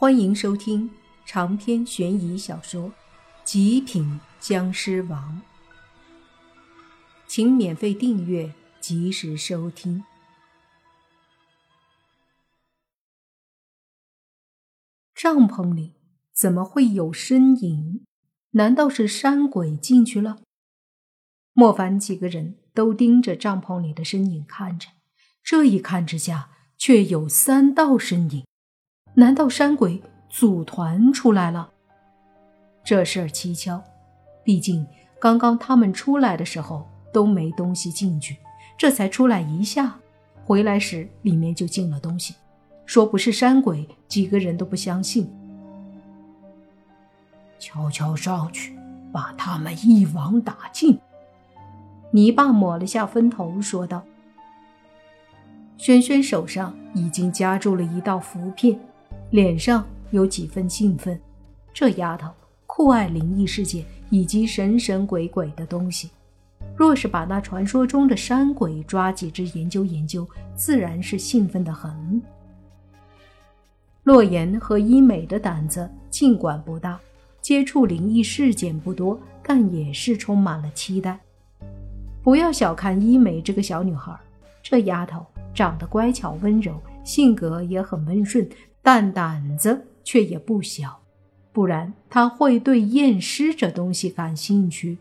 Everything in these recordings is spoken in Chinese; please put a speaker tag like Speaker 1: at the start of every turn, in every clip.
Speaker 1: 欢迎收听长篇悬疑小说《极品僵尸王》，请免费订阅，及时收听。帐篷里怎么会有身影？难道是山鬼进去了？莫凡几个人都盯着帐篷里的身影看着，这一看之下，却有三道身影。难道山鬼组团出来了？这事儿蹊跷，毕竟刚刚他们出来的时候都没东西进去，这才出来一下，回来时里面就进了东西。说不是山鬼，几个人都不相信。
Speaker 2: 悄悄上去，把他们一网打尽。
Speaker 1: 泥巴抹了下分头，说道：“轩轩手上已经夹住了一道符片。”脸上有几分兴奋，这丫头酷爱灵异事件以及神神鬼鬼的东西。若是把那传说中的山鬼抓几只研究研究，自然是兴奋的很。洛言和医美的胆子尽管不大，接触灵异事件不多，但也是充满了期待。不要小看医美这个小女孩，这丫头长得乖巧温柔，性格也很温顺。但胆子却也不小，不然他会对验尸这东西感兴趣。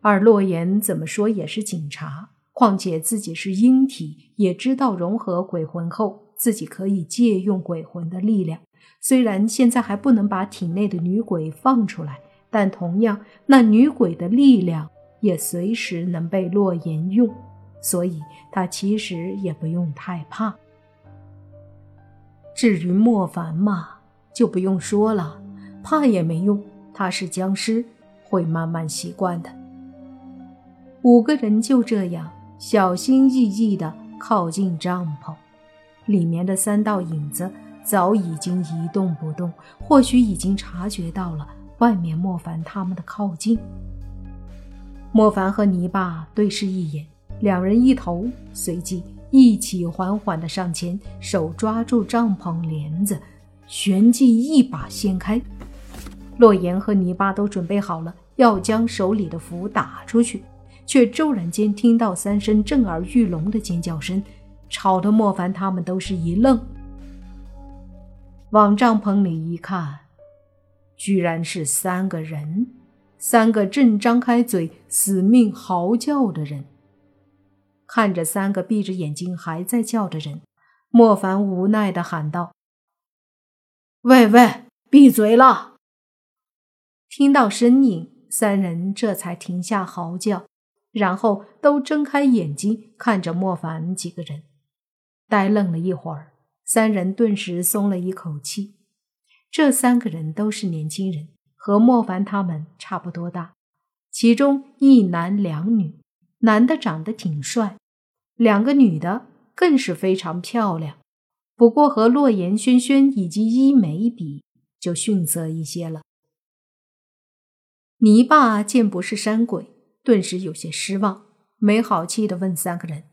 Speaker 1: 而洛言怎么说也是警察，况且自己是阴体，也知道融合鬼魂后自己可以借用鬼魂的力量。虽然现在还不能把体内的女鬼放出来，但同样那女鬼的力量也随时能被洛言用，所以他其实也不用太怕。至于莫凡嘛，就不用说了，怕也没用，他是僵尸，会慢慢习惯的。五个人就这样小心翼翼地靠近帐篷，里面的三道影子早已经一动不动，或许已经察觉到了外面莫凡他们的靠近。莫凡和泥巴对视一眼，两人一头，随即。一起缓缓地上前，手抓住帐篷帘子，旋即一把掀开。洛言和泥巴都准备好了，要将手里的符打出去，却骤然间听到三声震耳欲聋的尖叫声，吵得莫凡他们都是一愣，往帐篷里一看，居然是三个人，三个正张开嘴死命嚎叫的人。看着三个闭着眼睛还在叫的人，莫凡无奈的喊道：“
Speaker 2: 喂喂，闭嘴了！”
Speaker 1: 听到声音，三人这才停下嚎叫，然后都睁开眼睛看着莫凡几个人，呆愣了一会儿，三人顿时松了一口气。这三个人都是年轻人，和莫凡他们差不多大，其中一男两女，男的长得挺帅。两个女的更是非常漂亮，不过和洛言、轩轩以及伊美比，就逊色一些了。泥巴见不是山鬼，顿时有些失望，没好气的问三个人：“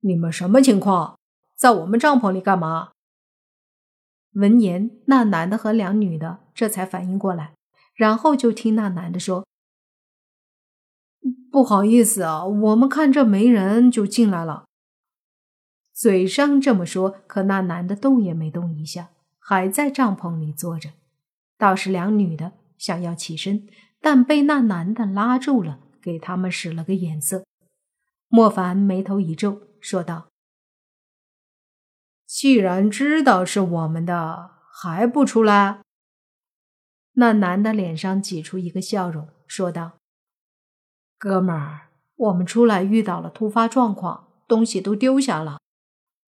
Speaker 2: 你们什么情况？在我们帐篷里干嘛？”
Speaker 1: 闻言，那男的和两女的这才反应过来，然后就听那男的说。
Speaker 2: 不好意思啊，我们看这没人就进来了。
Speaker 1: 嘴上这么说，可那男的动也没动一下，还在帐篷里坐着。倒是两女的想要起身，但被那男的拉住了，给他们使了个眼色。莫凡眉头一皱，说道：“
Speaker 2: 既然知道是我们的，还不出来？”
Speaker 1: 那男的脸上挤出一个笑容，说道。
Speaker 2: 哥们儿，我们出来遇到了突发状况，东西都丢下了。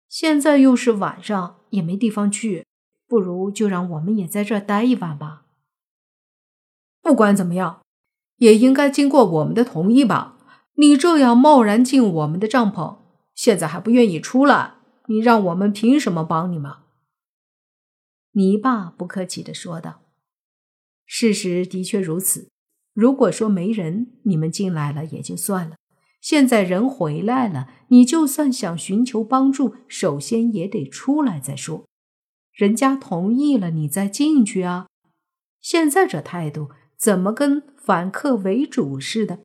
Speaker 2: 现在又是晚上，也没地方去，不如就让我们也在这待一晚吧。不管怎么样，也应该经过我们的同意吧？你这样贸然进我们的帐篷，现在还不愿意出来，你让我们凭什么帮你们？
Speaker 1: 泥巴不客气的说道：“事实的确如此。”如果说没人，你们进来了也就算了。现在人回来了，你就算想寻求帮助，首先也得出来再说。人家同意了，你再进去啊！现在这态度，怎么跟反客为主似的？”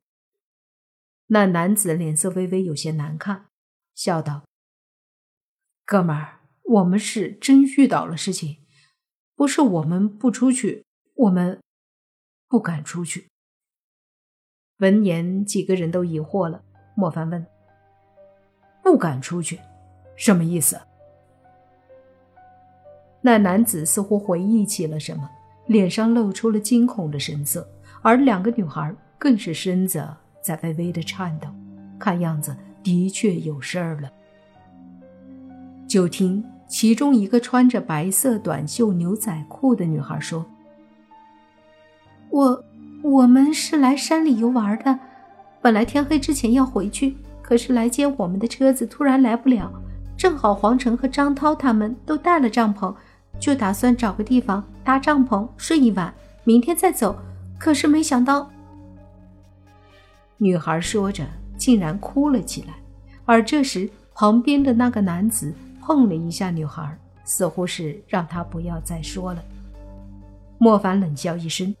Speaker 1: 那男子脸色微微有些难看，笑道：“哥们儿，我们是真遇到了事情，不是我们不出去，我们不敢出去。”闻言，几个人都疑惑了。莫凡问：“不敢出去，什么意思？”那男子似乎回忆起了什么，脸上露出了惊恐的神色，而两个女孩更是身子。在微微的颤抖，看样子的确有事儿了。就听其中一个穿着白色短袖牛仔裤的女孩说：“
Speaker 2: 我我们是来山里游玩的，本来天黑之前要回去，可是来接我们的车子突然来不了，正好黄成和张涛他们都带了帐篷，就打算找个地方搭帐篷睡一晚，明天再走。可是没想到。”
Speaker 1: 女孩说着，竟然哭了起来。而这时，旁边的那个男子碰了一下女孩，似乎是让她不要再说了。莫凡冷笑一声，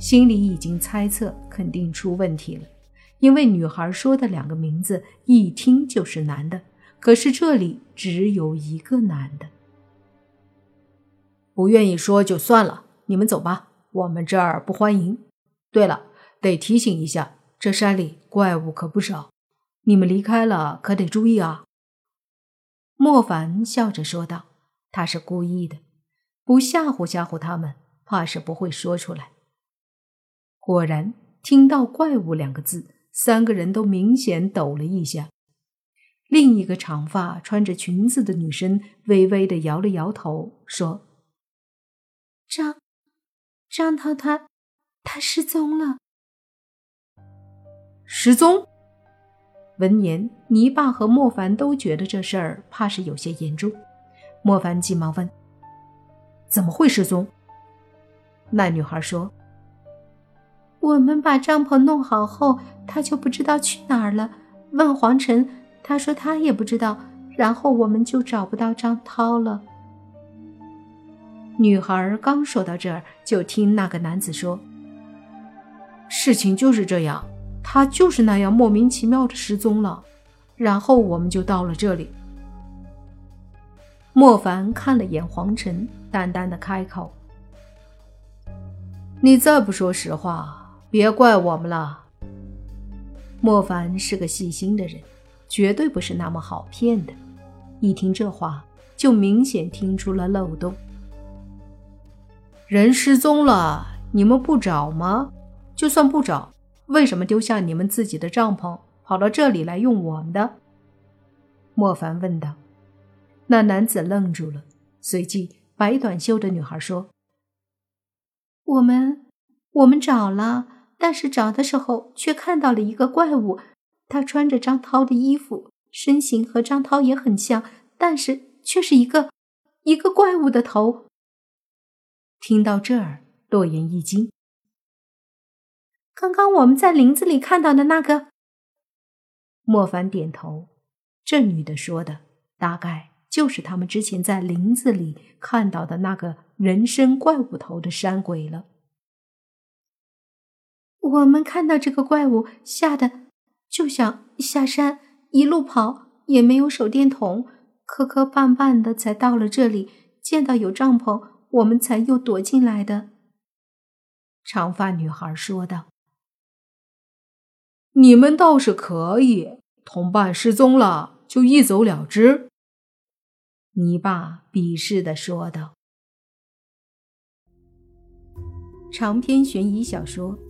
Speaker 1: 心里已经猜测肯定出问题了，因为女孩说的两个名字一听就是男的，可是这里只有一个男的。不愿意说就算了，你们走吧，我们这儿不欢迎。对了，得提醒一下。这山里怪物可不少，你们离开了可得注意啊。”莫凡笑着说道，“他是故意的，不吓唬吓唬他们，怕是不会说出来。”果然，听到“怪物”两个字，三个人都明显抖了一下。另一个长发、穿着裙子的女生微微的摇了摇头，说：“
Speaker 2: 张张涛他他失踪了。”
Speaker 1: 失踪。闻言，泥巴和莫凡都觉得这事儿怕是有些严重。莫凡急忙问：“怎么会失踪？”那女孩说：“
Speaker 2: 我们把帐篷弄好后，他就不知道去哪儿了。问黄晨，他说他也不知道。然后我们就找不到张涛了。”
Speaker 1: 女孩刚说到这儿，就听那个男子说：“事情就是这样。”他就是那样莫名其妙的失踪了，然后我们就到了这里。莫凡看了眼黄晨，淡淡的开口：“你再不说实话，别怪我们了。”莫凡是个细心的人，绝对不是那么好骗的。一听这话，就明显听出了漏洞。人失踪了，你们不找吗？就算不找。为什么丢下你们自己的帐篷，跑到这里来用我们的？莫凡问道。那男子愣住了，随即白短袖的女孩说：“
Speaker 2: 我们，我们找了，但是找的时候却看到了一个怪物，他穿着张涛的衣服，身形和张涛也很像，但是却是一个一个怪物的头。”
Speaker 1: 听到这儿，洛言一惊。
Speaker 2: 刚刚我们在林子里看到的那个，
Speaker 1: 莫凡点头。这女的说的大概就是他们之前在林子里看到的那个人身怪物头的山鬼了。
Speaker 2: 我们看到这个怪物，吓得就想下山，一路跑，也没有手电筒，磕磕绊绊的才到了这里。见到有帐篷，我们才又躲进来的。
Speaker 1: 长发女孩说道。你们倒是可以，同伴失踪了就一走了之。”你爸鄙视的说道。长篇悬疑小说《